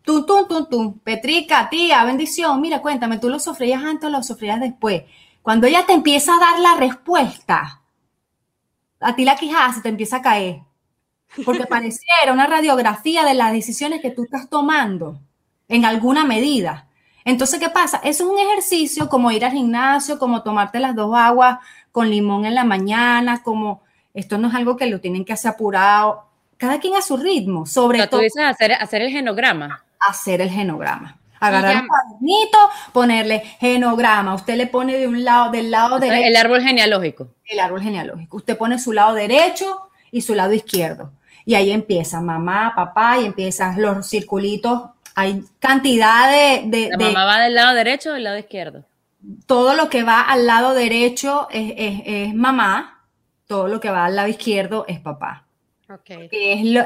Tú, tú, tú, tú, Petrica, tía, bendición, mira, cuéntame, ¿tú lo sufrías antes o lo sufrías después? Cuando ella te empieza a dar la respuesta, a ti la quijada se te empieza a caer porque pareciera una radiografía de las decisiones que tú estás tomando en alguna medida. Entonces, ¿qué pasa? Eso es un ejercicio como ir al gimnasio, como tomarte las dos aguas con limón en la mañana, como esto no es algo que lo tienen que hacer apurado, cada quien a su ritmo, sobre todo. Tú dices hacer, hacer el genograma. Hacer el genograma. Agarrar un cuadernito, ponerle genograma. Usted le pone de un lado, del lado derecho. El árbol genealógico. El árbol genealógico. Usted pone su lado derecho y su lado izquierdo. Y ahí empieza mamá, papá, y empiezan los circulitos. Hay cantidad de... ¿La mamá va del lado derecho o del lado izquierdo? Todo lo que va al lado derecho es, mamá, todo lo que va al lado izquierdo es papá. Okay. Es lo,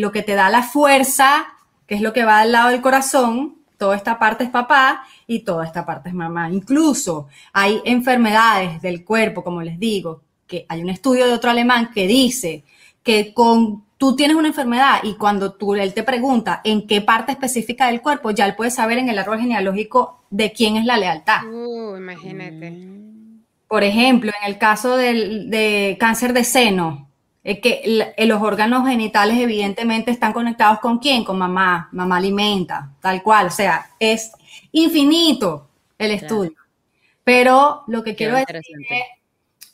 lo que te da la fuerza, que es lo que va al lado del corazón, toda esta parte es papá y toda esta parte es mamá. Incluso hay enfermedades del cuerpo, como les digo, que hay un estudio de otro alemán que dice que con tú tienes una enfermedad y cuando tú, él te pregunta en qué parte específica del cuerpo, ya él puede saber en el árbol genealógico de quién es la lealtad. Uh, imagínate. Por ejemplo, en el caso del, de cáncer de seno, es que los órganos genitales evidentemente están conectados con quién, con mamá, mamá alimenta, tal cual, o sea, es infinito el estudio. Pero lo que quiero decir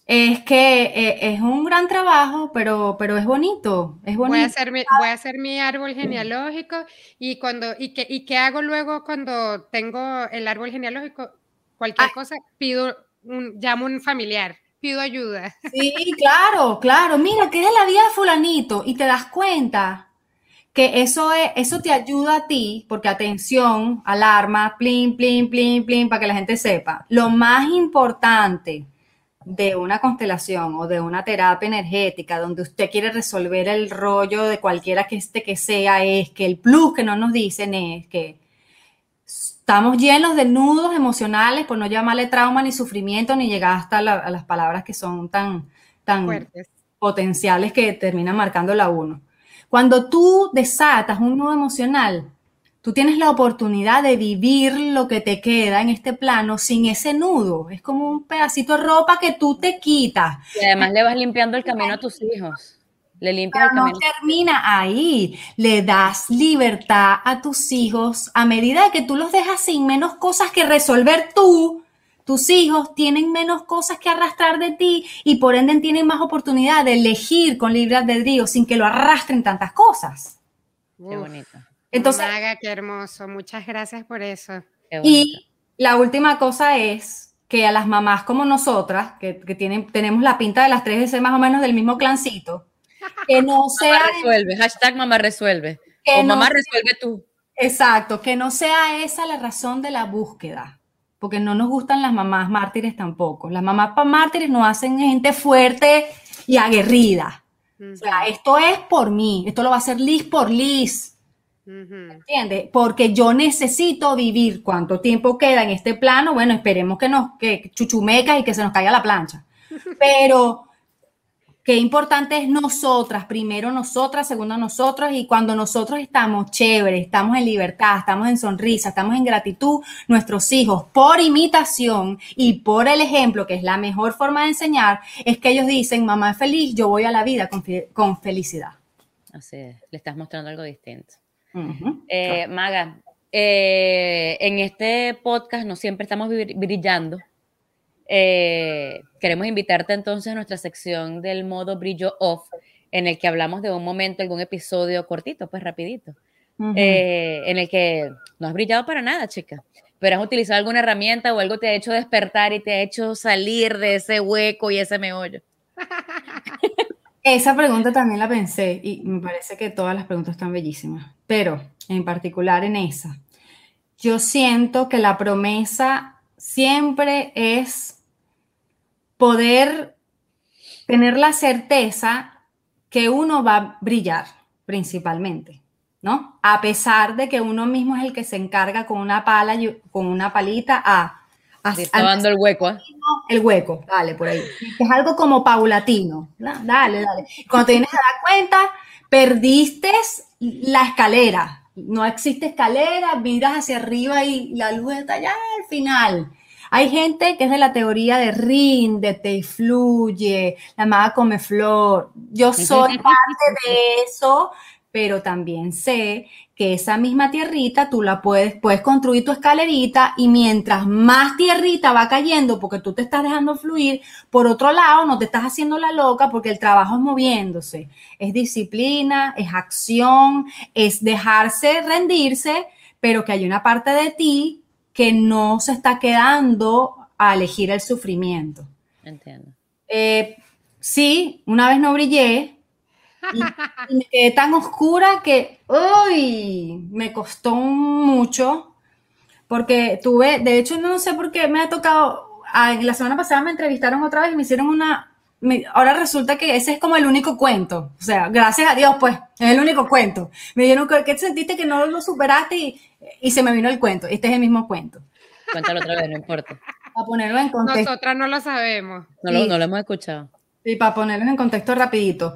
es que eh, es un gran trabajo, pero, pero es bonito, es bonito. Voy a, hacer mi, voy a hacer mi árbol genealógico y cuando y qué, y qué hago luego cuando tengo el árbol genealógico, cualquier ah. cosa, pido un, llamo a un familiar, pido ayuda. Sí, claro, claro. Mira, que es la vida fulanito y te das cuenta que eso es, eso te ayuda a ti, porque atención, alarma, plin, plin, plin, plin, para que la gente sepa. Lo más importante de una constelación o de una terapia energética donde usted quiere resolver el rollo de cualquiera que este que sea, es que el plus que no nos dicen es que estamos llenos de nudos emocionales, por no llamarle trauma ni sufrimiento, ni llegar hasta las palabras que son tan, tan potenciales que terminan marcando la uno. Cuando tú desatas un nudo emocional, tú tienes la oportunidad de vivir lo que te queda en este plano sin ese nudo. Es como un pedacito de ropa que tú te quitas. Y además le vas limpiando el camino a tus hijos. Le limpias el camino. No termina ahí. Le das libertad a tus hijos a medida que tú los dejas sin menos cosas que resolver tú. Tus hijos tienen menos cosas que arrastrar de ti y por ende tienen más oportunidad de elegir con libre albedrío sin que lo arrastren tantas cosas. Qué bonito. Entonces, Maga, qué hermoso. Muchas gracias por eso. Y la última cosa es que a las mamás como nosotras, que, tienen, tenemos la pinta de las tres de ser más o menos del mismo clancito, que no sea... Mamá resuelve, hashtag mamá resuelve. o mamá resuelve tú. Exacto, que no sea esa la razón de la búsqueda, porque no nos gustan las mamás mártires tampoco. Las mamás mártires no hacen gente fuerte y aguerrida. O sea, esto es por mí, esto lo va a hacer Liz por Liz. ¿Entiendes? Porque yo necesito vivir cuánto tiempo queda en este plano. Bueno, esperemos que nos, que chuchumeca y que se nos caiga la plancha. Pero qué importante es nosotras, primero nosotras, segundo nosotros, y cuando nosotros estamos chéveres, estamos en libertad, estamos en sonrisa, estamos en gratitud, nuestros hijos, por imitación y por el ejemplo, que es la mejor forma de enseñar, es que ellos dicen, mamá es feliz, yo voy a la vida con, con felicidad. Así es, le estás mostrando algo distinto. Eh, Maga, eh, en este podcast no siempre estamos brillando. Eh, queremos invitarte entonces a nuestra sección del modo brillo off, en el que hablamos de un momento, algún episodio cortito, pues rapidito, eh, en el que no has brillado para nada, chica, pero has utilizado alguna herramienta o algo te ha hecho despertar y te ha hecho salir de ese hueco y ese meollo. Esa pregunta también la pensé y me parece que todas las preguntas están bellísimas, pero en particular en esa, yo siento que la promesa siempre es poder tener la certeza que uno va a brillar principalmente, ¿no? A pesar de que uno mismo es el que se encarga con una pala, con una palita a... dando el hueco. ¿eh? El hueco, dale, por ahí. Es algo como paulatino. Dale, dale. Cuando te vienes a dar cuenta, perdiste la escalera. No existe escalera, miras hacia arriba y la luz está allá al final. Hay gente que es de la teoría de ríndete y fluye, la maga come flor. Yo soy parte de eso, pero también sé que esa misma tierrita tú la puedes, puedes construir tu escalerita y mientras más tierrita va cayendo porque tú te estás dejando fluir, por otro lado no te estás haciendo la loca porque el trabajo es moviéndose, es disciplina, es acción, es dejarse rendirse, pero que hay una parte de ti que no se está quedando a elegir el sufrimiento. Entiendo. Eh, sí, una vez no brillé y, me quedé tan oscura que, ¡uy! Me costó mucho porque tuve, de hecho no sé por qué me ha tocado, la semana pasada me entrevistaron otra vez y me hicieron una, ahora resulta que ese es como el único cuento. O sea, gracias a Dios, pues, es el único cuento. Me dijeron, ¿qué sentiste que no lo superaste? Y, y se me vino el cuento. Este es el mismo cuento. Cuéntalo otra vez, no importa. Para ponerlo en contexto. Nosotras no lo sabemos. No, lo, no lo hemos escuchado. Y para ponerlo en contexto rapidito.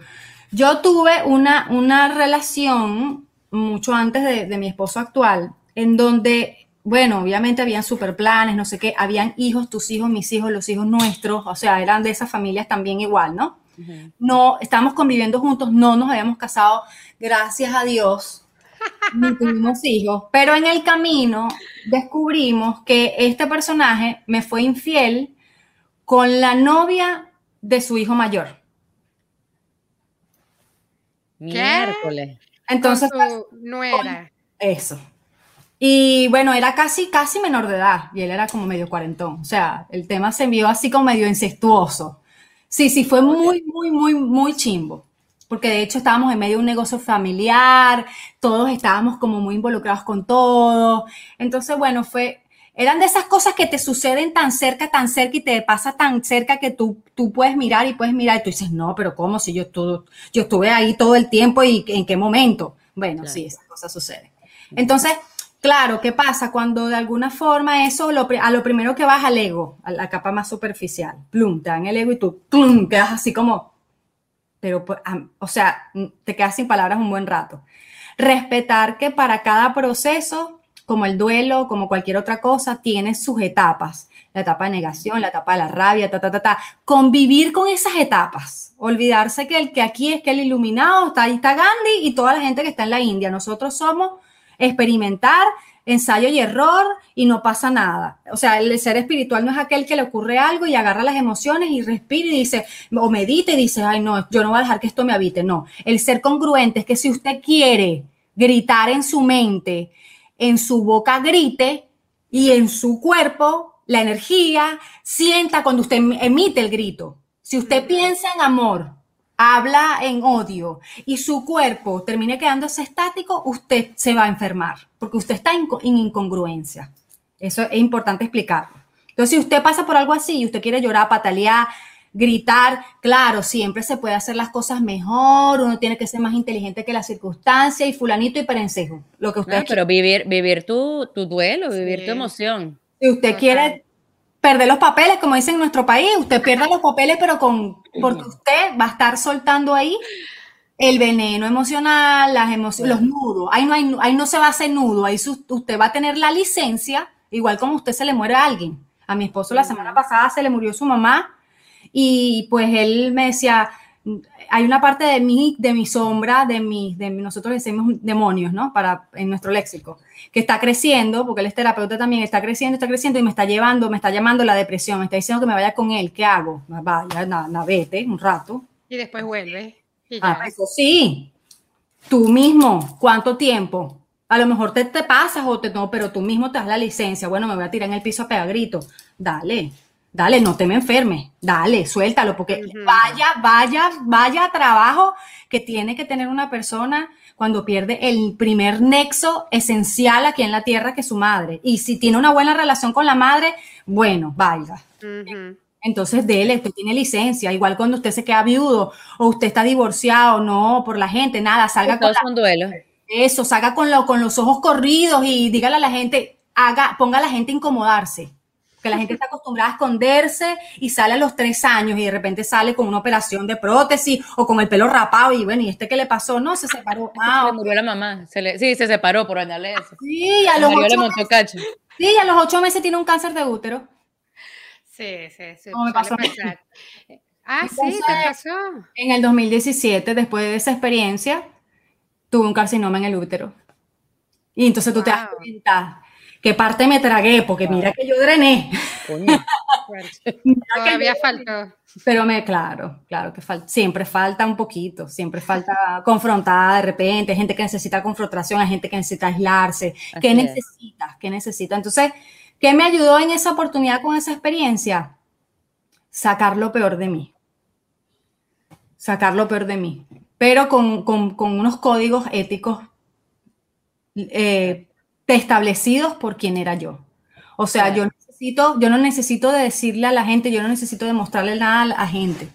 Yo tuve una, una relación mucho antes de, de mi esposo actual, en donde bueno, obviamente habían super planes, no sé qué, habían hijos, tus hijos, mis hijos, los hijos nuestros, o sea, eran de esas familias también igual, ¿no? No, estábamos conviviendo juntos, no nos habíamos casado, gracias a Dios, ni tuvimos hijos, pero en el camino descubrimos que este personaje me fue infiel con la novia de su hijo mayor. Miércoles. Entonces, no era. Eso. Y bueno, era casi, casi menor de edad y él era como medio cuarentón. O sea, el tema se envió así como medio incestuoso. Sí, sí, fue muy, muy, muy, muy chimbo. Porque de hecho estábamos en medio de un negocio familiar, todos estábamos como muy involucrados con todo. Entonces, bueno, fue, eran de esas cosas que te suceden tan cerca, tan cerca y te pasa tan cerca que tú, tú puedes mirar y puedes mirar y tú dices, no, pero ¿cómo si yo, estuve, yo estuve ahí todo el tiempo y en qué momento? Bueno, sí, esas cosas suceden. Entonces, Claro, ¿qué pasa? Cuando de alguna forma eso, a lo primero que vas al ego, a la capa más superficial, plum, te dan el ego y tú, plum, quedas así como, pero, pues, o sea, te quedas sin palabras un buen rato. Respetar que para cada proceso, como el duelo, como cualquier otra cosa, tiene sus etapas. La etapa de negación, la etapa de la rabia, ta, ta, ta, ta. Convivir con esas etapas. Olvidarse que el que aquí es que el iluminado, está ahí está Gandhi y toda la gente que está en la India. Nosotros somos experimentar, ensayo y error y no pasa nada. O sea, el ser espiritual no es aquel que le ocurre algo y agarra las emociones y respira y dice, o medita y dice, ay, no, yo no voy a dejar que esto me habite. No, el ser congruente es que si usted quiere gritar en su mente, en su boca grite y en su cuerpo, la energía, sienta cuando usted emite el grito. Si usted piensa en amor, habla en odio y su cuerpo termine quedándose estático, usted se va a enfermar, porque usted está en, incongruencia. Eso es importante explicarlo. Entonces, si usted pasa por algo así y usted quiere llorar, patalear, gritar, claro, siempre se puede hacer las cosas mejor, uno tiene que ser más inteligente que la circunstancia y fulanito y perencejo, lo que usted... pero vivir, vivir tu, tu duelo, vivir tu emoción. Si usted quiere perder los papeles, como dicen en nuestro país, usted pierde los papeles, pero con, porque usted va a estar soltando ahí el veneno emocional, las emociones, los nudos. Ahí no, hay, ahí no se va a hacer nudo, ahí usted va a tener la licencia, igual como usted se le muere a alguien. A mi esposo la semana pasada se le murió su mamá y pues él me decía, hay una parte de mí, de mi sombra, de mi, de nosotros decimos demonios, ¿no? Para, en nuestro léxico, que está creciendo, porque él es terapeuta también, está creciendo, está creciendo y me está llevando, me está llamando la depresión, me está diciendo que me vaya con él, ¿qué hago? Vaya, na, vete un rato. Y después vuelve. Ah, eso sí, tú mismo, ¿cuánto tiempo? A lo mejor te, te pasas o te no, pero tú mismo te das la licencia. Bueno, me voy a tirar en el piso a pegar grito. Dale, dale, no te me enfermes. Dale, suéltalo, porque vaya, vaya, vaya trabajo que tiene que tener una persona cuando pierde el primer nexo esencial aquí en la tierra que es su madre. Y si tiene una buena relación con la madre, bueno, vaya. Entonces, dele, usted tiene licencia. Igual cuando usted se queda viudo o usted está divorciado, no, por la gente, nada, salga con. un duelo. Eso, salga con, lo, con los ojos corridos y dígale a la gente, haga, ponga a la gente a incomodarse. Que la gente está acostumbrada a esconderse y sale a los tres años y de repente sale con una operación de prótesis o con el pelo rapado y bueno, ¿y este qué le pasó? No, se separó. Ah, se murió la mamá. sí, se separó por añadirle eso. Sí, a los, ocho meses, sí, a los ocho meses tiene un cáncer de útero. Sí, sí, sí. ¿Cómo me pasó? Ah, sí, ¿qué pasó? En el 2017, después de esa experiencia, tuve un carcinoma en el útero. Y entonces tú te das cuenta qué parte me tragué, porque mira que yo drené. Todavía faltó. Pero me, claro, claro que falta, siempre falta un poquito, siempre falta confrontada de repente, gente que necesita confrontación, hay gente que necesita aislarse, ¿qué necesita? ¿Qué necesita? Entonces, ¿qué me ayudó en esa oportunidad con esa experiencia? Sacar lo peor de mí. Sacar lo peor de mí pero con, unos códigos éticos eh, establecidos por quién era yo. O sea, yo, necesito, yo no necesito decirle a la gente, yo no necesito demostrarle nada a la gente.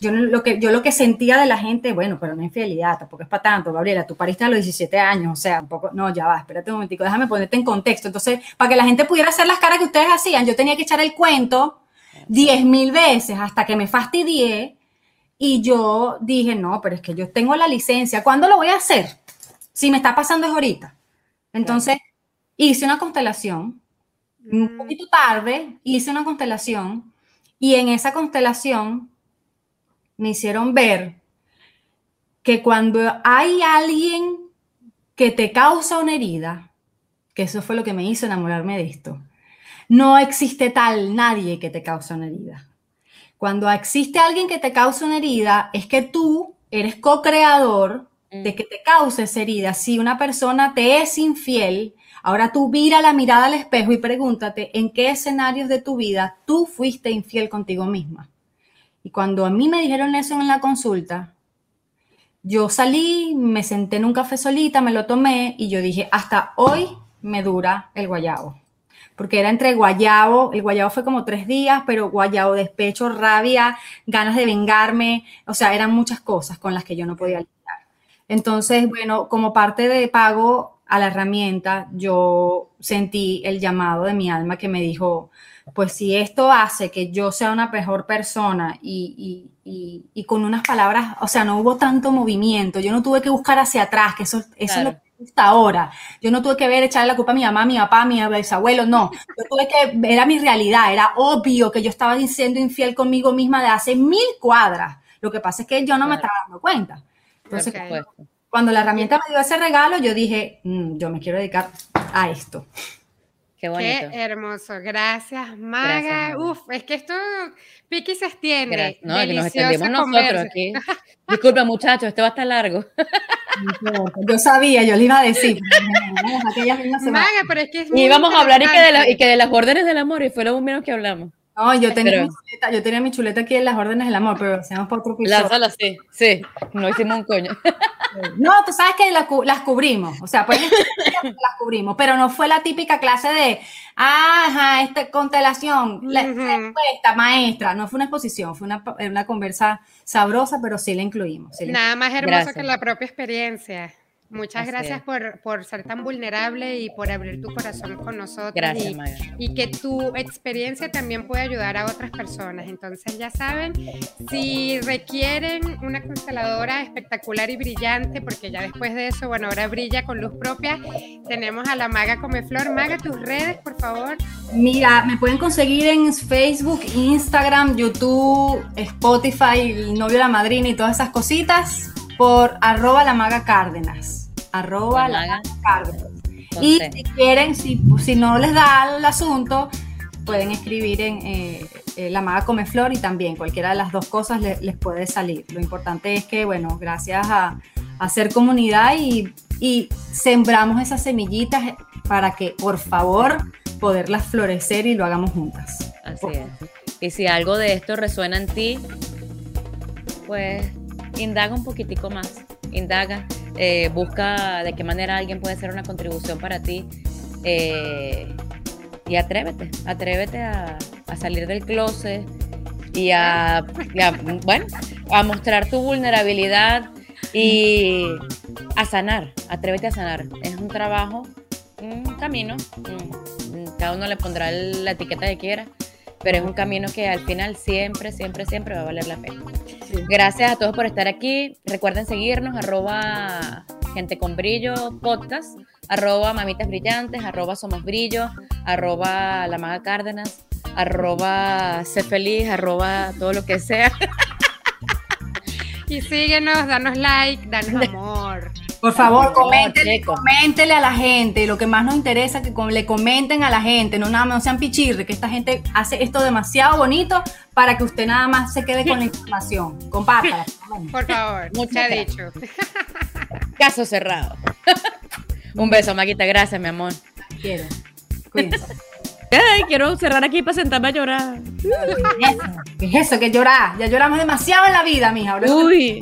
Yo lo, que, yo lo que sentía de la gente, bueno, pero no infidelidad, tampoco es para tanto, Gabriela, tú pariste a los 17 años, o sea, un poco, no, ya va, espérate un momentico, déjame ponerte en contexto. Entonces, para que la gente pudiera hacer las caras que ustedes hacían, yo tenía que echar el cuento 10 mil veces hasta que me fastidié y yo dije, no, pero es que yo tengo la licencia. ¿Cuándo lo voy a hacer? Si me está pasando es ahorita. Entonces, hice una constelación. Un mm. poquito tarde, hice una constelación. Y en esa constelación me hicieron ver que cuando hay alguien que te causa una herida, que eso fue lo que me hizo enamorarme de esto, no existe tal nadie que te causa una herida. Cuando existe alguien que te causa una herida, es que tú eres co-creador de mm. que te cause esa herida. Si una persona te es infiel, ahora tú vira la mirada al espejo y pregúntate en qué escenarios de tu vida tú fuiste infiel contigo misma. Y cuando a mí me dijeron eso en la consulta, yo salí, me senté en un café solita, me lo tomé y yo dije, hasta hoy me dura el guayabo porque era entre guayabo, el guayabo fue como tres días, pero guayabo, despecho, rabia, ganas de vengarme, o sea, eran muchas cosas con las que yo no podía lidiar. Entonces, bueno, como parte de pago a la herramienta, yo sentí el llamado de mi alma que me dijo, pues si esto hace que yo sea una mejor persona y, con unas palabras, o sea, no hubo tanto movimiento, yo no tuve que buscar hacia atrás, que eso, eso es lo gusta ahora. Yo no tuve que ver, echarle la culpa a mi mamá, a mi papá, a mi bisabuelo, no. Yo tuve que, era mi realidad, era obvio que yo estaba siendo infiel conmigo misma de hace mil cuadras. Lo que pasa es que yo no me estaba dando cuenta. Entonces, cuando la herramienta me dio ese regalo, yo dije, mm, yo me quiero dedicar a esto. Qué bonito. Qué hermoso. Gracias, Maga. Uf, es que esto piqui se extiende. No, que nos extendemos nosotros aquí. Disculpa, muchachos, esto va a estar largo. Yo sabía, yo le iba a decir. Maga, pero es que es y íbamos a hablar y que, de y que de las órdenes del amor, y fue lo menos que hablamos. No, yo tenía, mi chuleta, yo tenía mi chuleta aquí en las órdenes del amor, pero hacemos por otro La sala sí, sí, no hicimos un coño. No, tú sabes que las, cubrimos, o sea, pues las cubrimos, pero no fue la típica clase de, ajá, esta constelación, la, respuesta, maestra, no fue una exposición, fue una, una conversa sabrosa, pero sí la incluimos. Nada más hermoso que la propia experiencia. Muchas gracias por, por, ser tan vulnerable y por abrir tu corazón con nosotros. Gracias, y, y, que tu experiencia también puede ayudar a otras personas. Entonces, ya saben, si requieren una consteladora espectacular y brillante, porque ya después de eso, bueno, ahora brilla con luz propia, tenemos a la Maga Comeflor. Maga, tus redes, por favor. Mira, me pueden conseguir en Facebook, Instagram, YouTube, Spotify, el novio de la madrina y todas esas cositas por arroba la maga cárdenas. Arroba la. Y si quieren, si, si no les da el asunto, pueden escribir en eh, eh, La Maga Come Flor y también cualquiera de las dos cosas les puede salir. Lo importante es que, bueno, gracias a, hacer comunidad y y sembramos esas semillitas para que, por favor, poderlas florecer y lo hagamos juntas. Así es. Y si algo de esto resuena en ti, pues indaga un poquitico más, indaga, eh, busca de qué manera alguien puede hacer una contribución para ti eh, y atrévete, atrévete a, salir del closet y a, bueno, a mostrar tu vulnerabilidad y a sanar, atrévete a sanar. Es un trabajo, un camino, cada uno le pondrá la etiqueta que quiera, pero es un camino que al final siempre, siempre, siempre va a valer la pena. Gracias a todos por estar aquí. Recuerden seguirnos, arroba gente con brillo podcast, arroba mamitas brillantes, arroba somos brillo, arroba la maga cárdenas, arroba sé feliz, arroba todo lo que sea. Y síguenos, danos like, danos amor. Por favor, coméntenle, coméntenle a la gente. Lo que más nos interesa es que le comenten a la gente. No nada más no sean pichirre, que esta gente hace esto demasiado bonito para que usted nada más se quede con la información. Compártala. Por favor, mucha dicho. Caso cerrado. Un beso, Maquita. Gracias, mi amor. Quiero. Cuídense. Ay, quiero cerrar aquí para sentarme a llorar. ¿Qué es eso? ¿Qué es eso? Que llorar. Ya lloramos demasiado en la vida, mija. Uy.